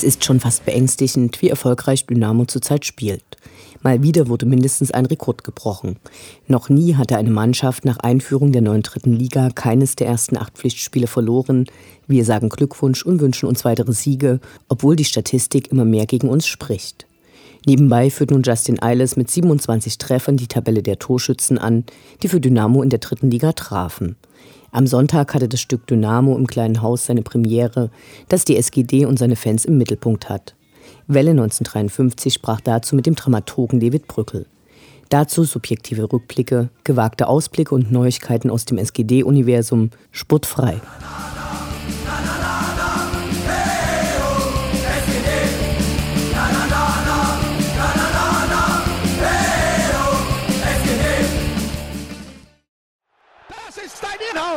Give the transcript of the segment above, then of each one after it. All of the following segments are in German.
es ist schon fast beängstigend, wie erfolgreich Dynamo zurzeit spielt. Mal wieder wurde mindestens ein Rekord gebrochen. Noch nie hatte eine Mannschaft nach Einführung der neuen dritten Liga keines der ersten acht Pflichtspiele verloren. Wir sagen Glückwunsch und wünschen uns weitere Siege, obwohl die Statistik immer mehr gegen uns spricht. Nebenbei führt nun Justin Eiles mit 27 Treffern die Tabelle der Torschützen an, die für Dynamo in der dritten Liga trafen. Am Sonntag hatte das Stück Dynamo im kleinen Haus seine Premiere, das die SGD und seine Fans im Mittelpunkt hat. Welle 1953 sprach dazu mit dem Dramaturgen David Brückel. Dazu subjektive Rückblicke, gewagte Ausblicke und Neuigkeiten aus dem SGD-Universum, sportfrei.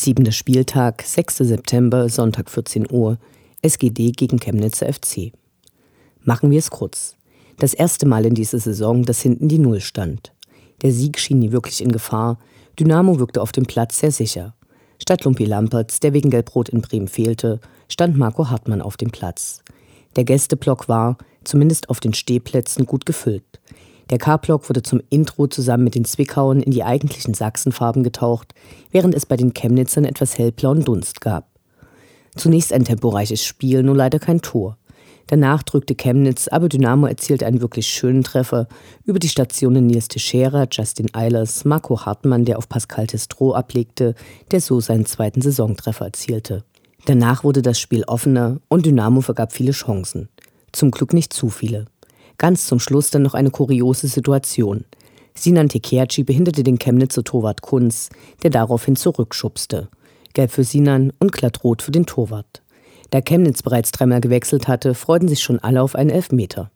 Siebter Spieltag, 6. September, Sonntag 14 Uhr, SGD gegen Chemnitzer FC. Machen wir es kurz. Das erste Mal in dieser Saison, dass hinten die Null stand. Der Sieg schien nie wirklich in Gefahr. Dynamo wirkte auf dem Platz sehr sicher. Statt Lumpi Lamperts, der wegen Gelbrot in Bremen fehlte, stand Marco Hartmann auf dem Platz. Der Gästeblock war, zumindest auf den Stehplätzen, gut gefüllt. Der K-Block wurde zum Intro zusammen mit den Zwickauern in die eigentlichen Sachsenfarben getaucht, während es bei den Chemnitzern etwas hellblauen Dunst gab. Zunächst ein temporeiches Spiel, nur leider kein Tor. Danach drückte Chemnitz, aber Dynamo erzielte einen wirklich schönen Treffer über die Stationen Nils Teixeira, Justin Eilers, Marco Hartmann, der auf Pascal Testro ablegte, der so seinen zweiten Saisontreffer erzielte. Danach wurde das Spiel offener und Dynamo vergab viele Chancen. Zum Glück nicht zu viele. Ganz zum Schluss dann noch eine kuriose Situation. Sinan Tekerci behinderte den Chemnitzer Torwart Kunz, der daraufhin zurückschubste. Gelb für Sinan und glattrot für den Torwart. Da Chemnitz bereits dreimal gewechselt hatte, freuten sich schon alle auf einen Elfmeter.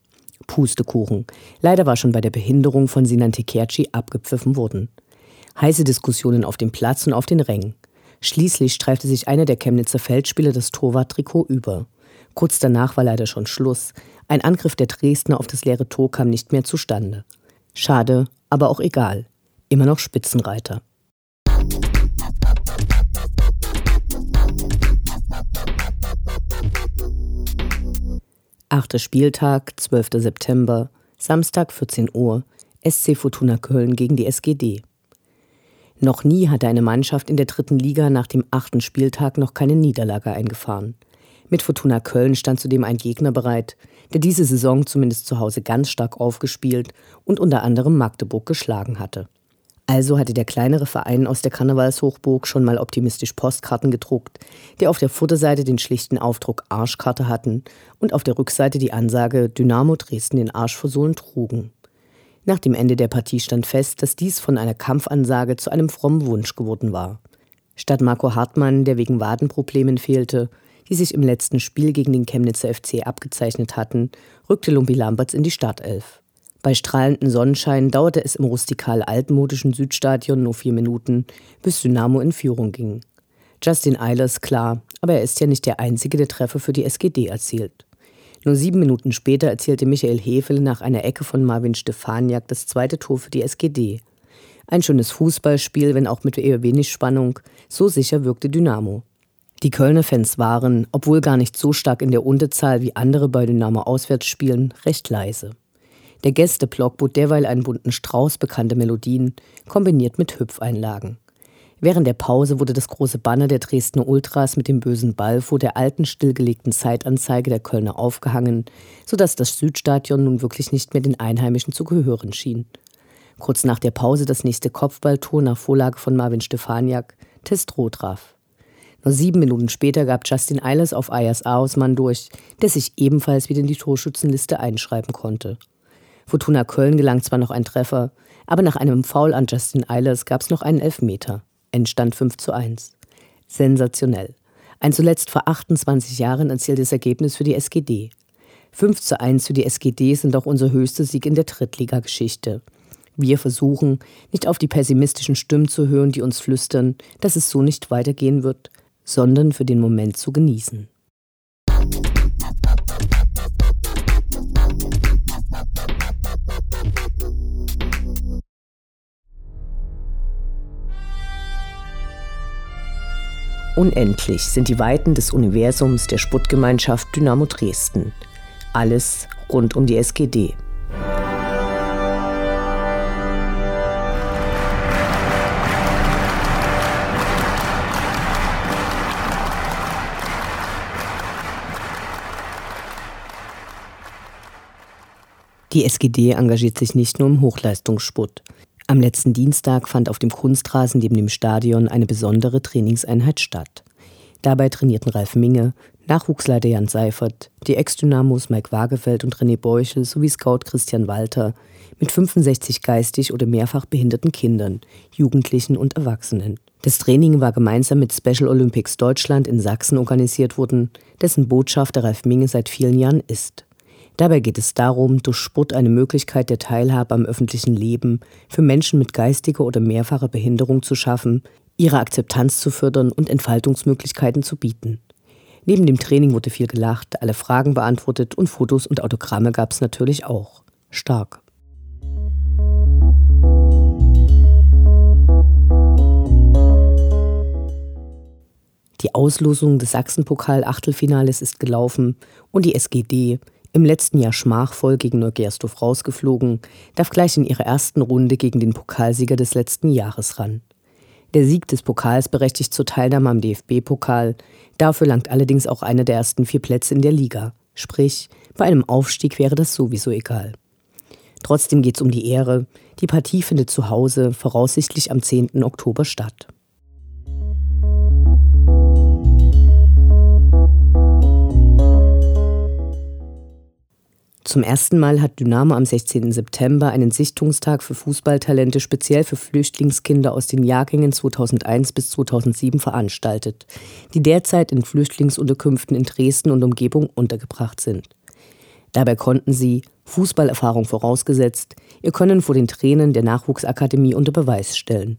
Pustekuchen. Leider war schon bei der Behinderung von Sinan Tekerci abgepfiffen worden. Heiße Diskussionen auf dem Platz und auf den Rängen. Schließlich streifte sich einer der Chemnitzer Feldspieler das Torwarttrikot über. Kurz danach war leider schon Schluss. Ein Angriff der Dresdner auf das leere Tor kam nicht mehr zustande. Schade, aber auch egal. Immer noch Spitzenreiter. Achter Spieltag, 12. September, Samstag 14 Uhr, SC Fortuna Köln gegen die SGD. Noch nie hatte eine Mannschaft in der dritten Liga nach dem achten Spieltag noch keine Niederlage eingefahren. Mit Fortuna Köln stand zudem ein Gegner bereit, der diese Saison zumindest zu Hause ganz stark aufgespielt und unter anderem Magdeburg geschlagen hatte. Also hatte der kleinere Verein aus der Karnevalshochburg schon mal optimistisch Postkarten gedruckt, die auf der Vorderseite den schlichten Aufdruck Arschkarte hatten und auf der Rückseite die Ansage Dynamo Dresden den Arsch versohlen trugen. Nach dem Ende der Partie stand fest, dass dies von einer Kampfansage zu einem frommen Wunsch geworden war. Statt Marco Hartmann, der wegen Wadenproblemen fehlte, die sich im letzten Spiel gegen den Chemnitzer FC abgezeichnet hatten, rückte Lumpi Lamberts in die Startelf. Bei strahlendem Sonnenschein dauerte es im rustikal altmodischen Südstadion nur vier Minuten, bis Dynamo in Führung ging. Justin Eilers, klar, aber er ist ja nicht der Einzige, der Treffer für die SGD erzielt. Nur sieben Minuten später erzielte Michael Hefele nach einer Ecke von Marvin Stefaniak das zweite Tor für die SGD. Ein schönes Fußballspiel, wenn auch mit eher wenig Spannung, so sicher wirkte Dynamo. Die Kölner Fans waren, obwohl gar nicht so stark in der Unterzahl wie andere bei Dynamo Auswärtsspielen, recht leise. Der Gästeblock bot derweil einen bunten Strauß bekannter Melodien, kombiniert mit Hüpfeinlagen. Während der Pause wurde das große Banner der Dresdner Ultras mit dem bösen Ball vor der alten stillgelegten Zeitanzeige der Kölner aufgehangen, sodass das Südstadion nun wirklich nicht mehr den Einheimischen zu gehören schien. Kurz nach der Pause das nächste Kopfballtor nach Vorlage von Marvin Stefaniak, Testro traf. Nur sieben Minuten später gab Justin Eilers auf Ayers Ausmann durch, der sich ebenfalls wieder in die Torschützenliste einschreiben konnte. Fortuna Köln gelang zwar noch ein Treffer, aber nach einem Foul an Justin Eilers gab es noch einen Elfmeter entstand 5 zu 1. Sensationell. Ein zuletzt vor 28 Jahren erzieltes Ergebnis für die SGD. 5 zu 1 für die SGD sind auch unser höchster Sieg in der Drittligageschichte. Wir versuchen, nicht auf die pessimistischen Stimmen zu hören, die uns flüstern, dass es so nicht weitergehen wird, sondern für den Moment zu genießen. Unendlich sind die Weiten des Universums der Sputtgemeinschaft Dynamo Dresden. Alles rund um die SGD. Die SGD engagiert sich nicht nur im Hochleistungssputt. Am letzten Dienstag fand auf dem Kunstrasen neben dem Stadion eine besondere Trainingseinheit statt. Dabei trainierten Ralf Minge, Nachwuchsleiter Jan Seifert, die Ex-Dynamos Mike Wagefeld und René Beuchel sowie Scout Christian Walter mit 65 geistig oder mehrfach behinderten Kindern, Jugendlichen und Erwachsenen. Das Training war gemeinsam mit Special Olympics Deutschland in Sachsen organisiert worden, dessen Botschafter Ralf Minge seit vielen Jahren ist. Dabei geht es darum, durch Sport eine Möglichkeit der Teilhabe am öffentlichen Leben für Menschen mit geistiger oder mehrfacher Behinderung zu schaffen, ihre Akzeptanz zu fördern und Entfaltungsmöglichkeiten zu bieten. Neben dem Training wurde viel gelacht, alle Fragen beantwortet und Fotos und Autogramme gab es natürlich auch. Stark. Die Auslosung des Sachsenpokal-Achtelfinales ist gelaufen und die SGD, im letzten Jahr schmachvoll gegen Neugersdorf rausgeflogen, darf gleich in ihrer ersten Runde gegen den Pokalsieger des letzten Jahres ran. Der Sieg des Pokals berechtigt zur Teilnahme am DFB-Pokal, dafür langt allerdings auch einer der ersten vier Plätze in der Liga. Sprich, bei einem Aufstieg wäre das sowieso egal. Trotzdem geht es um die Ehre. Die Partie findet zu Hause voraussichtlich am 10. Oktober statt. Zum ersten Mal hat Dynamo am 16. September einen Sichtungstag für Fußballtalente speziell für Flüchtlingskinder aus den Jahrgängen 2001 bis 2007 veranstaltet, die derzeit in Flüchtlingsunterkünften in Dresden und Umgebung untergebracht sind. Dabei konnten sie, Fußballerfahrung vorausgesetzt, ihr Können vor den Tränen der Nachwuchsakademie unter Beweis stellen.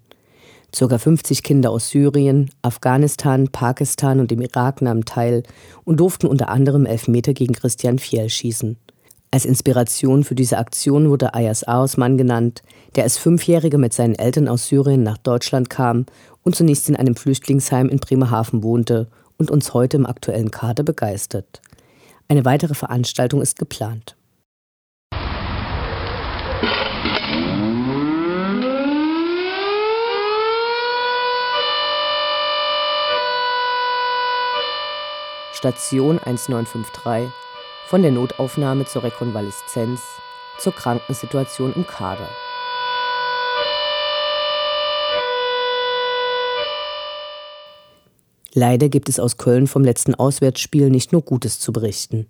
Circa 50 Kinder aus Syrien, Afghanistan, Pakistan und dem Irak nahmen teil und durften unter anderem Elfmeter gegen Christian Fiel schießen. Als Inspiration für diese Aktion wurde Ayas Aosman genannt, der als Fünfjähriger mit seinen Eltern aus Syrien nach Deutschland kam und zunächst in einem Flüchtlingsheim in Bremerhaven wohnte und uns heute im aktuellen Kader begeistert. Eine weitere Veranstaltung ist geplant. Station 1953 von der Notaufnahme zur Rekonvaleszenz zur Krankensituation im Kader. Leider gibt es aus Köln vom letzten Auswärtsspiel nicht nur Gutes zu berichten.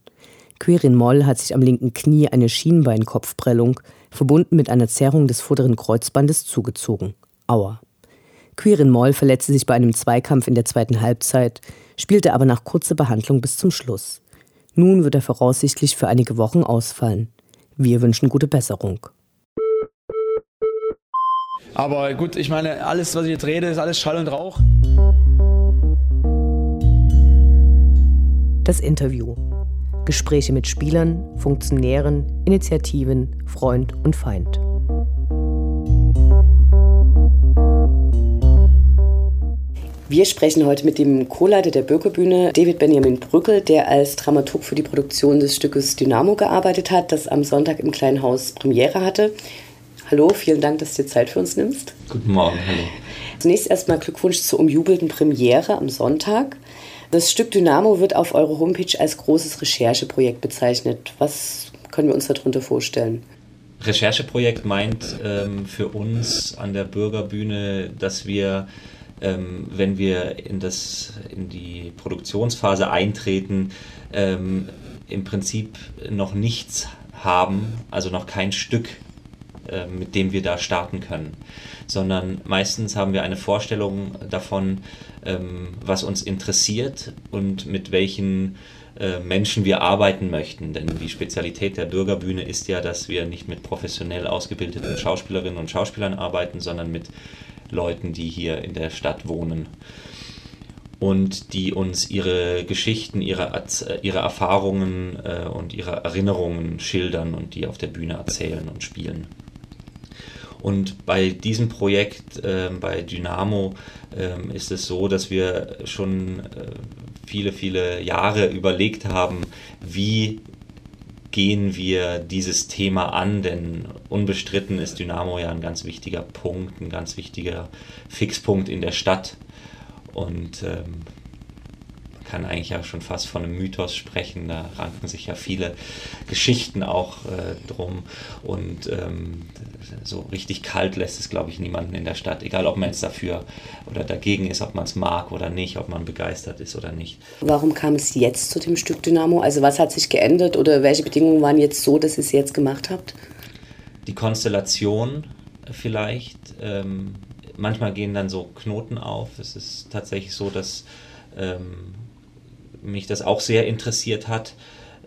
Quirin Moll hat sich am linken Knie eine Schienbeinkopfprellung, verbunden mit einer Zerrung des vorderen Kreuzbandes, zugezogen. Aua. Quirin Moll verletzte sich bei einem Zweikampf in der zweiten Halbzeit, spielte aber nach kurzer Behandlung bis zum Schluss. Nun wird er voraussichtlich für einige Wochen ausfallen. Wir wünschen gute Besserung. Aber gut, ich meine, alles, was ich jetzt rede, ist alles Schall und Rauch. Das Interview. Gespräche mit Spielern, Funktionären, Initiativen, Freund und Feind. Wir sprechen heute mit dem Co-Leiter der Bürgerbühne, David Benjamin Brückel, der als Dramaturg für die Produktion des Stückes Dynamo gearbeitet hat, das am Sonntag im Kleinen Haus Premiere hatte. Hallo, vielen Dank, dass du dir Zeit für uns nimmst. Guten Morgen, hallo. Zunächst erstmal Glückwunsch zur umjubelten Premiere am Sonntag. Das Stück Dynamo wird auf eurer Homepage als großes Rechercheprojekt bezeichnet. Was können wir uns darunter vorstellen? Rechercheprojekt meint ähm, für uns an der Bürgerbühne, dass wir ähm, wenn wir in, das, in die Produktionsphase eintreten, ähm, im Prinzip noch nichts haben, also noch kein Stück, äh, mit dem wir da starten können, sondern meistens haben wir eine Vorstellung davon, ähm, was uns interessiert und mit welchen äh, Menschen wir arbeiten möchten. Denn die Spezialität der Bürgerbühne ist ja, dass wir nicht mit professionell ausgebildeten Schauspielerinnen und Schauspielern arbeiten, sondern mit Leuten, die hier in der Stadt wohnen und die uns ihre Geschichten, ihre, ihre Erfahrungen äh, und ihre Erinnerungen schildern und die auf der Bühne erzählen und spielen. Und bei diesem Projekt, äh, bei Dynamo, äh, ist es so, dass wir schon äh, viele, viele Jahre überlegt haben, wie gehen wir dieses Thema an, denn unbestritten ist Dynamo ja ein ganz wichtiger Punkt, ein ganz wichtiger Fixpunkt in der Stadt. Und ähm, kann eigentlich ja schon fast von einem Mythos sprechen. Da ranken sich ja viele Geschichten auch äh, drum. Und ähm, so richtig kalt lässt es, glaube ich, niemanden in der Stadt. Egal, ob man jetzt dafür oder dagegen ist, ob man es mag oder nicht, ob man begeistert ist oder nicht. Warum kam es jetzt zu dem Stück Dynamo? Also was hat sich geändert oder welche Bedingungen waren jetzt so, dass ihr es jetzt gemacht habt? Die Konstellation vielleicht. Ähm, manchmal gehen dann so Knoten auf. Es ist tatsächlich so, dass ähm, mich das auch sehr interessiert hat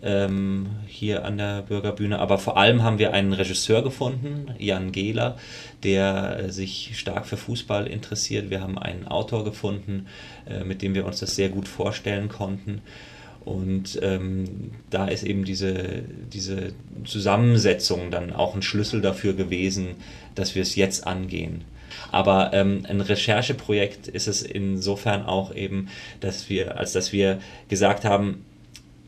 ähm, hier an der Bürgerbühne. Aber vor allem haben wir einen Regisseur gefunden, Jan Gehler, der äh, sich stark für Fußball interessiert. Wir haben einen Autor gefunden, äh, mit dem wir uns das sehr gut vorstellen konnten. Und ähm, da ist eben diese, diese Zusammensetzung dann auch ein Schlüssel dafür gewesen, dass wir es jetzt angehen. Aber ähm, ein Rechercheprojekt ist es insofern auch eben, dass wir, als dass wir gesagt haben,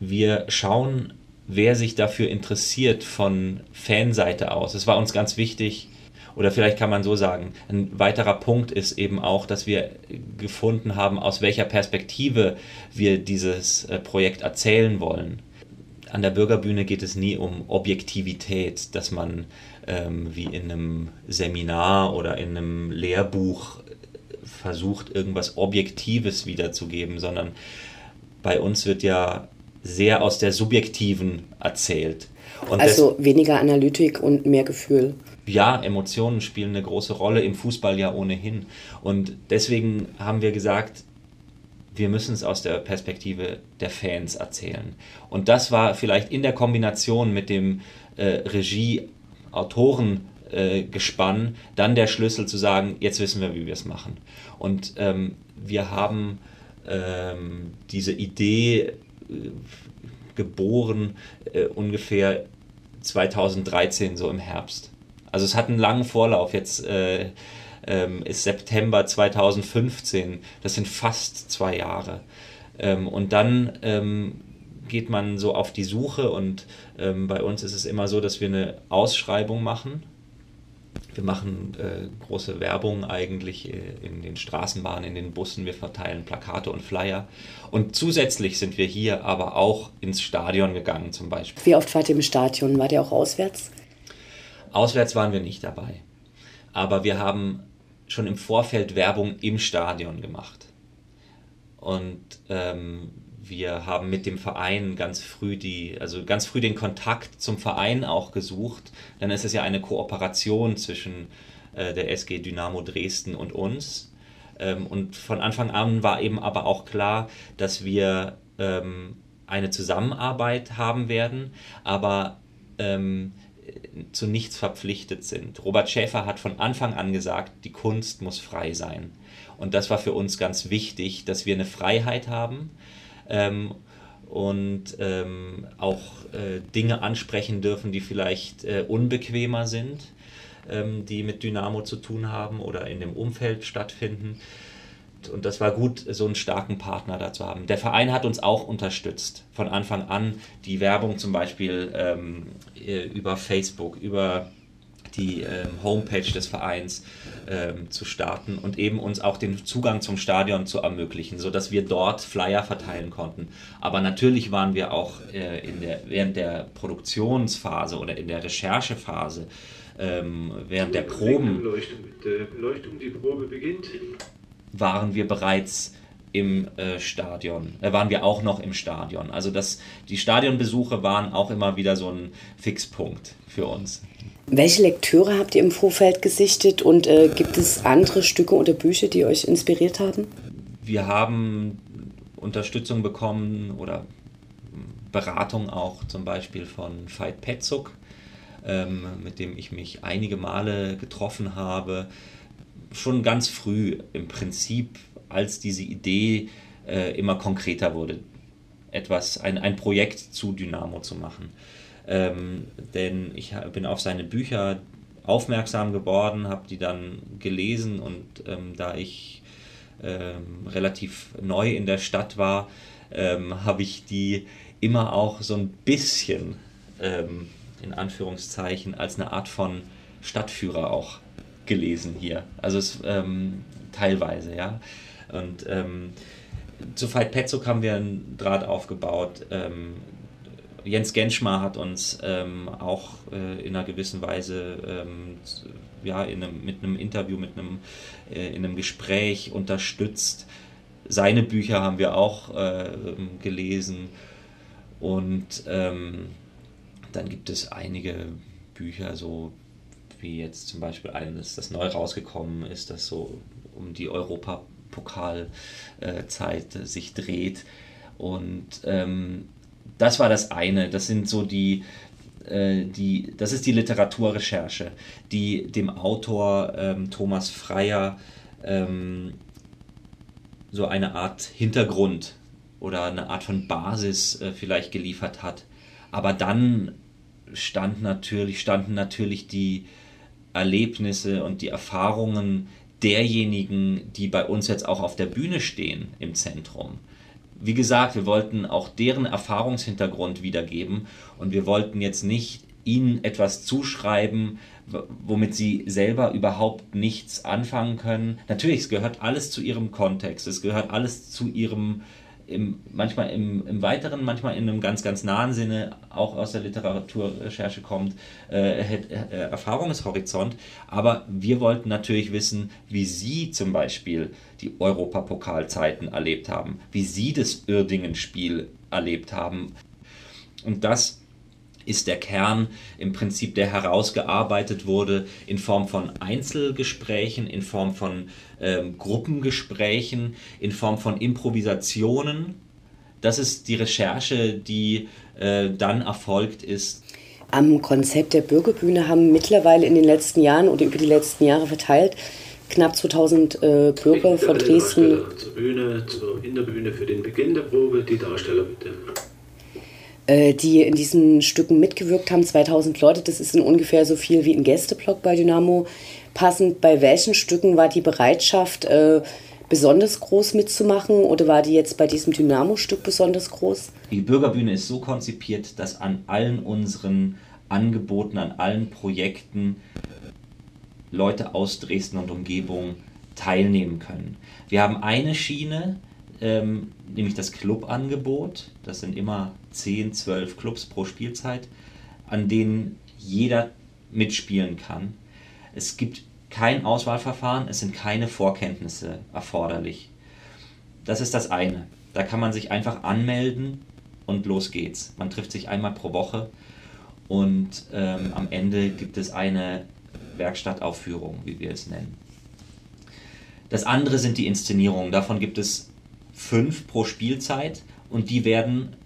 wir schauen, wer sich dafür interessiert von Fanseite aus. Es war uns ganz wichtig, oder vielleicht kann man so sagen, ein weiterer Punkt ist eben auch, dass wir gefunden haben, aus welcher Perspektive wir dieses äh, Projekt erzählen wollen. An der Bürgerbühne geht es nie um Objektivität, dass man ähm, wie in einem Seminar oder in einem Lehrbuch versucht, irgendwas Objektives wiederzugeben, sondern bei uns wird ja sehr aus der Subjektiven erzählt. Und also weniger Analytik und mehr Gefühl. Ja, Emotionen spielen eine große Rolle, im Fußball ja ohnehin. Und deswegen haben wir gesagt, wir müssen es aus der Perspektive der Fans erzählen. Und das war vielleicht in der Kombination mit dem äh, Regie Autorengespann äh, dann der Schlüssel zu sagen, jetzt wissen wir, wie wir es machen. Und ähm, wir haben ähm, diese Idee äh, geboren äh, ungefähr 2013, so im Herbst. Also es hat einen langen Vorlauf. Jetzt äh, ähm, ist September 2015. Das sind fast zwei Jahre. Ähm, und dann ähm, geht man so auf die Suche und ähm, bei uns ist es immer so, dass wir eine Ausschreibung machen. Wir machen äh, große Werbung eigentlich äh, in den Straßenbahnen, in den Bussen. Wir verteilen Plakate und Flyer. Und zusätzlich sind wir hier aber auch ins Stadion gegangen zum Beispiel. Wie oft wart ihr im Stadion? Wart ihr auch auswärts? Auswärts waren wir nicht dabei. Aber wir haben schon im Vorfeld Werbung im Stadion gemacht. Und ähm, wir haben mit dem Verein ganz früh die, also ganz früh den Kontakt zum Verein auch gesucht. Dann ist es ja eine Kooperation zwischen äh, der SG Dynamo Dresden und uns. Ähm, und von Anfang an war eben aber auch klar, dass wir ähm, eine Zusammenarbeit haben werden, aber ähm, zu nichts verpflichtet sind. Robert Schäfer hat von Anfang an gesagt, die Kunst muss frei sein. Und das war für uns ganz wichtig, dass wir eine Freiheit haben ähm, und ähm, auch äh, Dinge ansprechen dürfen, die vielleicht äh, unbequemer sind, ähm, die mit Dynamo zu tun haben oder in dem Umfeld stattfinden. Und das war gut, so einen starken Partner da zu haben. Der Verein hat uns auch unterstützt von Anfang an. Die Werbung zum Beispiel ähm, äh, über Facebook, über die ähm, Homepage des Vereins ähm, zu starten und eben uns auch den Zugang zum Stadion zu ermöglichen, sodass wir dort Flyer verteilen konnten. Aber natürlich waren wir auch äh, in der, während der Produktionsphase oder in der Recherchephase, ähm, während der Proben. Beleuchtung, mit der Beleuchtung, die Probe beginnt. Waren wir bereits im äh, Stadion, äh, waren wir auch noch im Stadion. Also das, die Stadionbesuche waren auch immer wieder so ein Fixpunkt für uns. Welche Lektüre habt ihr im Vorfeld gesichtet und äh, gibt es andere Stücke oder Bücher, die euch inspiriert haben? Wir haben Unterstützung bekommen oder Beratung auch zum Beispiel von Veit Petzuk, ähm, mit dem ich mich einige Male getroffen habe. Schon ganz früh im Prinzip, als diese Idee äh, immer konkreter wurde, etwas, ein, ein Projekt zu Dynamo zu machen. Ähm, denn ich bin auf seine Bücher aufmerksam geworden, habe die dann gelesen und ähm, da ich ähm, relativ neu in der Stadt war, ähm, habe ich die immer auch so ein bisschen ähm, in Anführungszeichen als eine Art von Stadtführer auch gelesen hier. Also es ähm, teilweise, ja. Und zu Veit Petzuk haben wir einen Draht aufgebaut, Jens Genschmar hat uns ähm, auch äh, in einer gewissen Weise ähm, ja, in einem, mit einem Interview, mit einem, äh, in einem Gespräch unterstützt. Seine Bücher haben wir auch äh, gelesen und ähm, dann gibt es einige Bücher, so wie jetzt zum Beispiel eines, das neu rausgekommen ist, das so um die Europapokalzeit äh, sich dreht. Und ähm, das war das eine. Das sind so die, äh, die das ist die Literaturrecherche, die dem Autor ähm, Thomas Freyer ähm, so eine Art Hintergrund oder eine Art von Basis äh, vielleicht geliefert hat. Aber dann stand natürlich, standen natürlich die Erlebnisse und die Erfahrungen derjenigen, die bei uns jetzt auch auf der Bühne stehen, im Zentrum wie gesagt, wir wollten auch deren Erfahrungshintergrund wiedergeben und wir wollten jetzt nicht ihnen etwas zuschreiben, womit sie selber überhaupt nichts anfangen können. Natürlich, es gehört alles zu ihrem Kontext, es gehört alles zu ihrem im, manchmal im, im weiteren, manchmal in einem ganz, ganz nahen Sinne auch aus der Literaturrecherche kommt, äh, äh, Erfahrungshorizont. Aber wir wollten natürlich wissen, wie Sie zum Beispiel die Europapokalzeiten erlebt haben, wie Sie das Uerdingen-Spiel erlebt haben. Und das ist der Kern im Prinzip, der herausgearbeitet wurde in Form von Einzelgesprächen, in Form von ähm, Gruppengesprächen, in Form von Improvisationen. Das ist die Recherche, die äh, dann erfolgt ist. Am Konzept der Bürgerbühne haben mittlerweile in den letzten Jahren oder über die letzten Jahre verteilt knapp 2000 äh, Bürger von Dresden. Zur Bühne, zur, in der Bühne für den Beginn der Probe, die Darsteller bitte. Äh, die in diesen Stücken mitgewirkt haben. 2000 Leute, das ist in ungefähr so viel wie ein Gästeblock bei Dynamo. Passend, bei welchen Stücken war die Bereitschaft äh, besonders groß mitzumachen oder war die jetzt bei diesem Dynamo-Stück besonders groß? Die Bürgerbühne ist so konzipiert, dass an allen unseren Angeboten, an allen Projekten Leute aus Dresden und Umgebung teilnehmen können. Wir haben eine Schiene, ähm, nämlich das Clubangebot. Das sind immer 10, 12 Clubs pro Spielzeit, an denen jeder mitspielen kann. Es gibt kein Auswahlverfahren, es sind keine Vorkenntnisse erforderlich. Das ist das eine. Da kann man sich einfach anmelden und los geht's. Man trifft sich einmal pro Woche und ähm, am Ende gibt es eine Werkstattaufführung, wie wir es nennen. Das andere sind die Inszenierungen. Davon gibt es fünf pro Spielzeit und die werden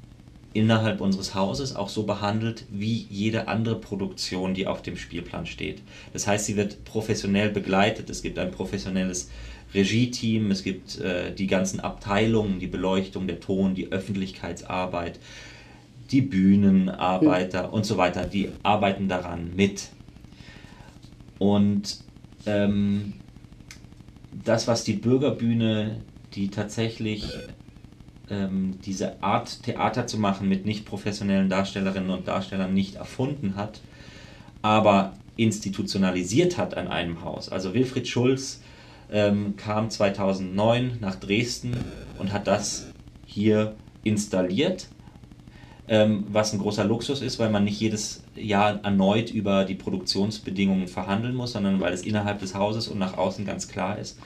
innerhalb unseres Hauses auch so behandelt wie jede andere Produktion, die auf dem Spielplan steht. Das heißt, sie wird professionell begleitet. Es gibt ein professionelles Regie-Team, es gibt äh, die ganzen Abteilungen, die Beleuchtung, der Ton, die Öffentlichkeitsarbeit, die Bühnenarbeiter mhm. und so weiter, die arbeiten daran mit. Und ähm, das, was die Bürgerbühne, die tatsächlich ähm, diese Art Theater zu machen mit nicht professionellen Darstellerinnen und Darstellern nicht erfunden hat, aber institutionalisiert hat an einem Haus. Also Wilfried Schulz ähm, kam 2009 nach Dresden und hat das hier installiert, ähm, was ein großer Luxus ist, weil man nicht jedes Jahr erneut über die Produktionsbedingungen verhandeln muss, sondern weil es innerhalb des Hauses und nach außen ganz klar ist.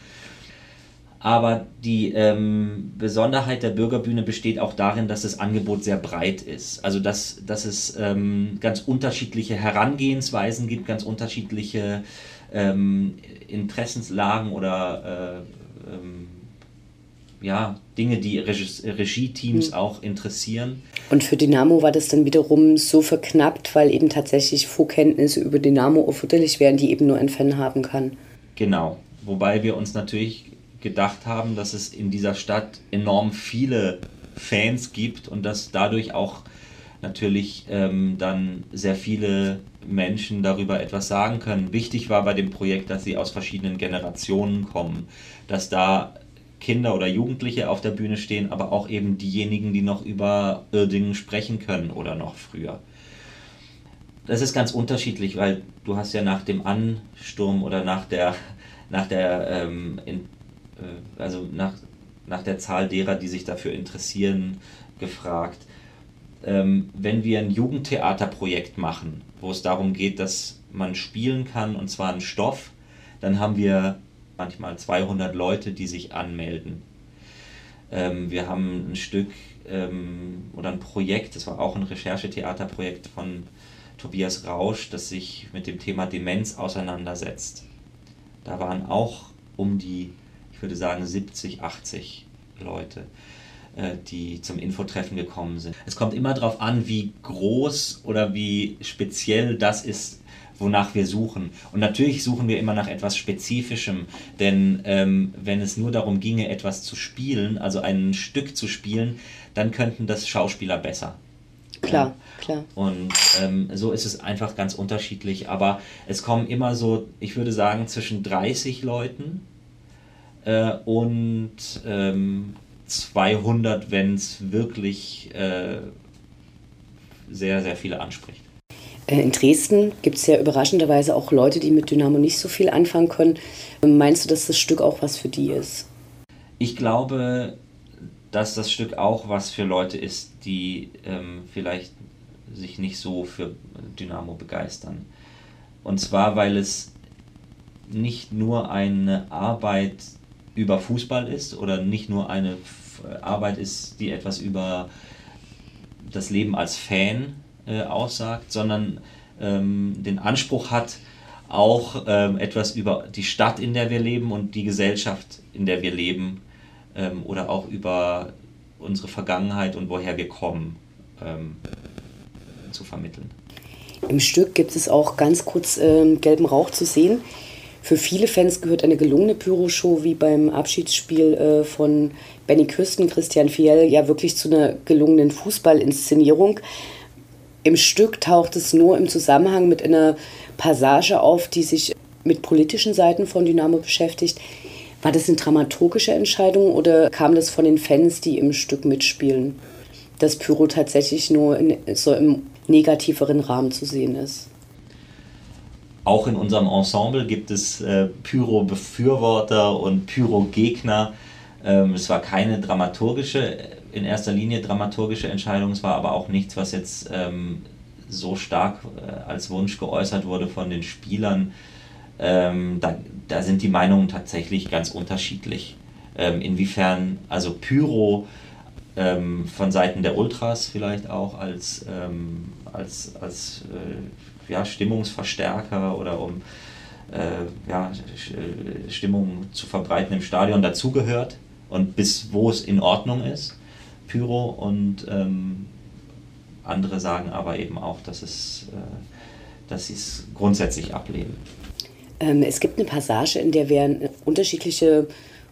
Aber die ähm, Besonderheit der Bürgerbühne besteht auch darin, dass das Angebot sehr breit ist. Also dass, dass es ähm, ganz unterschiedliche Herangehensweisen gibt, ganz unterschiedliche ähm, Interessenslagen oder äh, ähm, ja, Dinge, die Regie-Teams mhm. auch interessieren. Und für Dynamo war das dann wiederum so verknappt, weil eben tatsächlich Vorkenntnisse über Dynamo erforderlich wären, die eben nur ein Fan haben kann. Genau. Wobei wir uns natürlich gedacht haben, dass es in dieser Stadt enorm viele Fans gibt und dass dadurch auch natürlich ähm, dann sehr viele Menschen darüber etwas sagen können. Wichtig war bei dem Projekt, dass sie aus verschiedenen Generationen kommen, dass da Kinder oder Jugendliche auf der Bühne stehen, aber auch eben diejenigen, die noch über Irdingen sprechen können oder noch früher. Das ist ganz unterschiedlich, weil du hast ja nach dem Ansturm oder nach der, nach der ähm, äh, also nach, nach der Zahl derer, die sich dafür interessieren, gefragt. Ähm, wenn wir ein Jugendtheaterprojekt machen, wo es darum geht, dass man spielen kann und zwar einen Stoff, dann haben wir manchmal 200 Leute, die sich anmelden. Ähm, wir haben ein Stück ähm, oder ein Projekt, das war auch ein Recherchetheaterprojekt von Tobias Rausch, das sich mit dem Thema Demenz auseinandersetzt. Da waren auch um die ich würde sagen 70, 80 Leute, äh, die zum Infotreffen gekommen sind. Es kommt immer darauf an, wie groß oder wie speziell das ist, wonach wir suchen. Und natürlich suchen wir immer nach etwas Spezifischem, denn ähm, wenn es nur darum ginge, etwas zu spielen, also ein Stück zu spielen, dann könnten das Schauspieler besser. Klar, klar. Und ähm, so ist es einfach ganz unterschiedlich. Aber es kommen immer so, ich würde sagen, zwischen 30 Leuten äh, und ähm, 200, wenn es wirklich äh, sehr, sehr viele anspricht. Äh, in Dresden gibt es ja überraschenderweise auch Leute, die mit Dynamo nicht so viel anfangen können. Meinst du, dass das Stück auch was für die ist? Ich glaube, dass das Stück auch was für Leute ist, die ähm, vielleicht sich nicht so für Dynamo begeistern. Und zwar, weil es nicht nur eine Arbeit über Fußball ist oder nicht nur eine Arbeit ist, die etwas über das Leben als Fan äh, aussagt, sondern ähm, den Anspruch hat, auch ähm, etwas über die Stadt, in der wir leben und die Gesellschaft, in der wir leben ähm, oder auch über unsere Vergangenheit und woher wir kommen ähm, zu vermitteln. Im Stück gibt es auch ganz kurz ähm, gelben Rauch zu sehen. Für viele Fans gehört eine gelungene Pyroshow wie beim Abschiedsspiel äh, von Benny Küsten, Christian Fiel, ja wirklich zu einer gelungenen Fußballinszenierung. Im Stück taucht es nur im Zusammenhang mit einer Passage auf, die sich mit politischen Seiten von Dynamo beschäftigt. War das eine dramaturgische Entscheidung oder kam das von den Fans, die im Stück mitspielen, dass Pyro tatsächlich nur in, so im negativeren Rahmen zu sehen ist? Auch in unserem Ensemble gibt es äh, Pyro-Befürworter und Pyro-Gegner. Ähm, es war keine dramaturgische, in erster Linie dramaturgische Entscheidung, es war aber auch nichts, was jetzt ähm, so stark äh, als Wunsch geäußert wurde von den Spielern. Ähm, da, da sind die Meinungen tatsächlich ganz unterschiedlich. Ähm, inwiefern also Pyro ähm, von Seiten der Ultras vielleicht auch als, ähm, als, als äh, ja, Stimmungsverstärker oder um äh, ja, äh, Stimmung zu verbreiten im Stadion dazugehört und bis wo es in Ordnung ist, Pyro und ähm, andere sagen aber eben auch, dass, es, äh, dass sie es grundsätzlich ablehnen. Ähm, es gibt eine Passage, in der werden unterschiedliche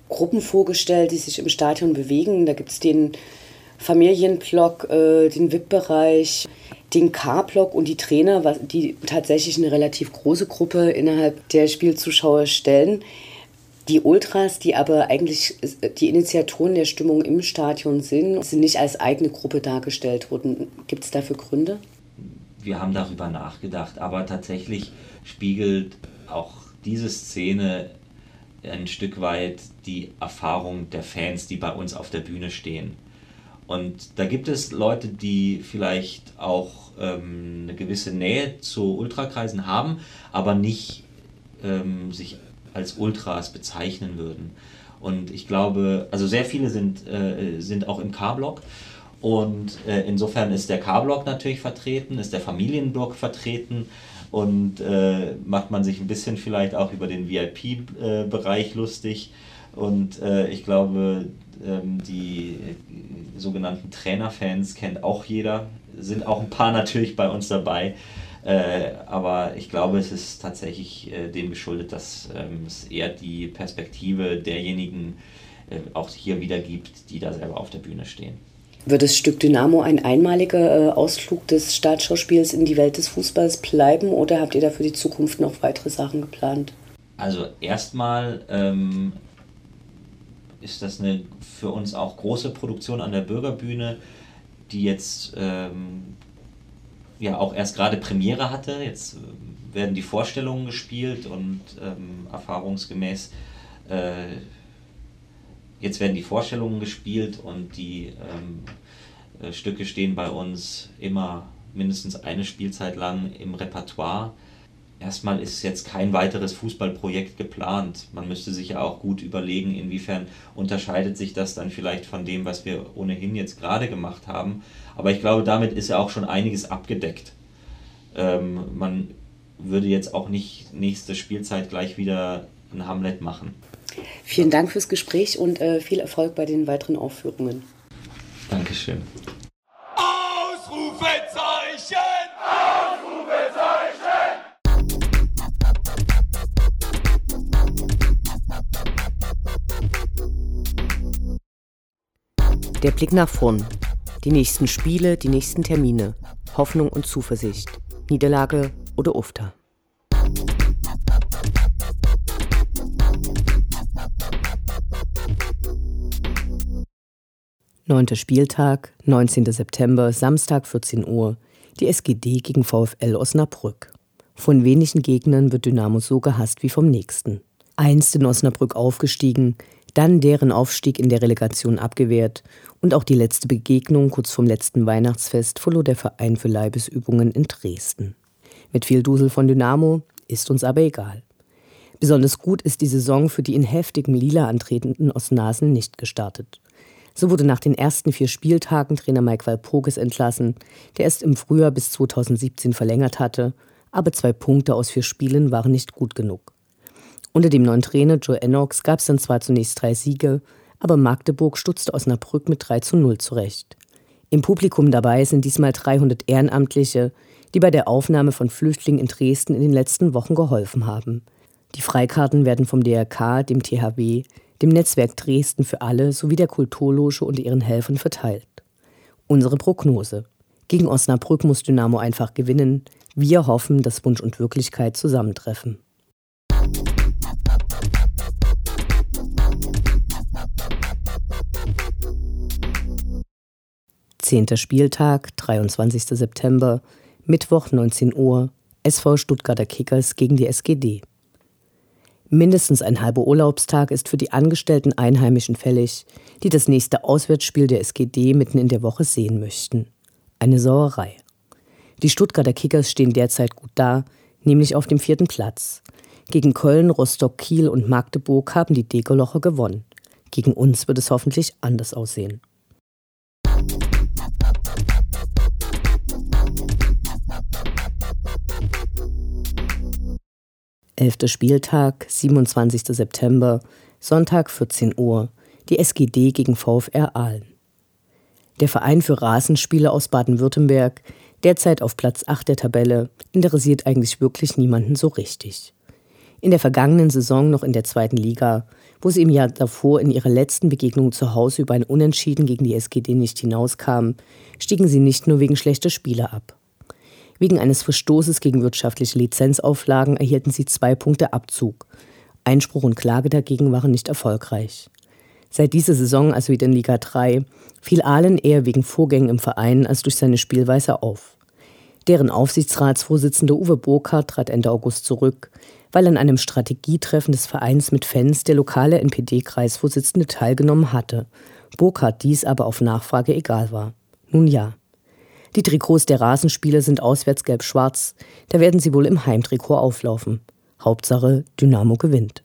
Gruppen vorgestellt, die sich im Stadion bewegen. Da gibt es den Familienblock, äh, den VIP-Bereich, den K-Block und die Trainer, die tatsächlich eine relativ große Gruppe innerhalb der Spielzuschauer stellen. Die Ultras, die aber eigentlich die Initiatoren der Stimmung im Stadion sind, sind nicht als eigene Gruppe dargestellt worden. Gibt es dafür Gründe? Wir haben darüber nachgedacht, aber tatsächlich spiegelt auch diese Szene ein Stück weit die Erfahrung der Fans, die bei uns auf der Bühne stehen. Und da gibt es Leute, die vielleicht auch ähm, eine gewisse Nähe zu Ultrakreisen haben, aber nicht ähm, sich als Ultras bezeichnen würden. Und ich glaube, also sehr viele sind, äh, sind auch im K-Block. Und äh, insofern ist der K-Block natürlich vertreten, ist der Familienblock vertreten und äh, macht man sich ein bisschen vielleicht auch über den VIP-Bereich lustig. Und äh, ich glaube, ähm, die äh, sogenannten Trainerfans kennt auch jeder, sind auch ein paar natürlich bei uns dabei. Äh, aber ich glaube, es ist tatsächlich äh, dem geschuldet, dass ähm, es eher die Perspektive derjenigen äh, auch hier wiedergibt, die da selber auf der Bühne stehen. Wird das Stück Dynamo ein einmaliger äh, Ausflug des Staatsschauspiels in die Welt des Fußballs bleiben oder habt ihr da für die Zukunft noch weitere Sachen geplant? Also erstmal ähm, ist das eine für uns auch große Produktion an der Bürgerbühne, die jetzt ähm, ja auch erst gerade Premiere hatte. Jetzt äh, werden die Vorstellungen gespielt und ähm, erfahrungsgemäß äh, jetzt werden die Vorstellungen gespielt und die ähm, äh, Stücke stehen bei uns immer mindestens eine Spielzeit lang im Repertoire erstmal ist jetzt kein weiteres Fußballprojekt geplant. Man müsste sich ja auch gut überlegen, inwiefern unterscheidet sich das dann vielleicht von dem, was wir ohnehin jetzt gerade gemacht haben. Aber ich glaube, damit ist ja auch schon einiges abgedeckt. Ähm, man würde jetzt auch nicht nächste Spielzeit gleich wieder ein Hamlet machen. Vielen Dank fürs Gespräch und äh, viel Erfolg bei den weiteren Aufführungen. Dankeschön. Der Blick nach vorn. Die nächsten Spiele, die nächsten Termine. Hoffnung und Zuversicht. Niederlage oder Ufter. Neunter Spieltag, 19. September, Samstag 14 Uhr. Die SGD gegen VfL Osnabrück. Von wenigen Gegnern wird Dynamo so gehasst wie vom nächsten. Einst in Osnabrück aufgestiegen, dann deren Aufstieg in der Relegation abgewehrt und auch die letzte Begegnung kurz vorm letzten Weihnachtsfest verlor der Verein für Leibesübungen in Dresden. Mit viel Dusel von Dynamo ist uns aber egal. Besonders gut ist die Saison für die in heftigem Lila antretenden Osnasen nicht gestartet. So wurde nach den ersten vier Spieltagen Trainer Mike Walpurgis entlassen, der erst im Frühjahr bis 2017 verlängert hatte, aber zwei Punkte aus vier Spielen waren nicht gut genug. Unter dem neuen Trainer Joe Ennox gab es dann zwar zunächst drei Siege, aber Magdeburg stutzte Osnabrück mit 3 zu 0 zurecht. Im Publikum dabei sind diesmal 300 Ehrenamtliche, die bei der Aufnahme von Flüchtlingen in Dresden in den letzten Wochen geholfen haben. Die Freikarten werden vom DRK, dem THW, dem Netzwerk Dresden für alle sowie der Kulturloge und ihren Helfern verteilt. Unsere Prognose. Gegen Osnabrück muss Dynamo einfach gewinnen. Wir hoffen, dass Wunsch und Wirklichkeit zusammentreffen. Zehnter Spieltag, 23. September, Mittwoch 19 Uhr, SV Stuttgarter Kickers gegen die SGD. Mindestens ein halber Urlaubstag ist für die angestellten Einheimischen fällig, die das nächste Auswärtsspiel der SGD mitten in der Woche sehen möchten. Eine Sauerei. Die Stuttgarter Kickers stehen derzeit gut da, nämlich auf dem vierten Platz. Gegen Köln, Rostock, Kiel und Magdeburg haben die Dekolocher gewonnen. Gegen uns wird es hoffentlich anders aussehen. Elfter Spieltag, 27. September, Sonntag 14 Uhr, die SGD gegen VfR Aalen. Der Verein für Rasenspieler aus Baden-Württemberg, derzeit auf Platz 8 der Tabelle, interessiert eigentlich wirklich niemanden so richtig. In der vergangenen Saison noch in der zweiten Liga, wo sie im Jahr davor in ihrer letzten Begegnung zu Hause über ein Unentschieden gegen die SGD nicht hinauskamen, stiegen sie nicht nur wegen schlechter Spieler ab. Wegen eines Verstoßes gegen wirtschaftliche Lizenzauflagen erhielten sie zwei Punkte Abzug. Einspruch und Klage dagegen waren nicht erfolgreich. Seit dieser Saison, also wieder in Liga 3, fiel Ahlen eher wegen Vorgängen im Verein als durch seine Spielweise auf. Deren Aufsichtsratsvorsitzender Uwe Burkhardt trat Ende August zurück, weil an einem Strategietreffen des Vereins mit Fans der lokale NPD-Kreisvorsitzende teilgenommen hatte, Burkhardt dies aber auf Nachfrage egal war. Nun ja. Die Trikots der Rasenspieler sind auswärts gelb-schwarz, da werden sie wohl im Heimtrikot auflaufen. Hauptsache, Dynamo gewinnt.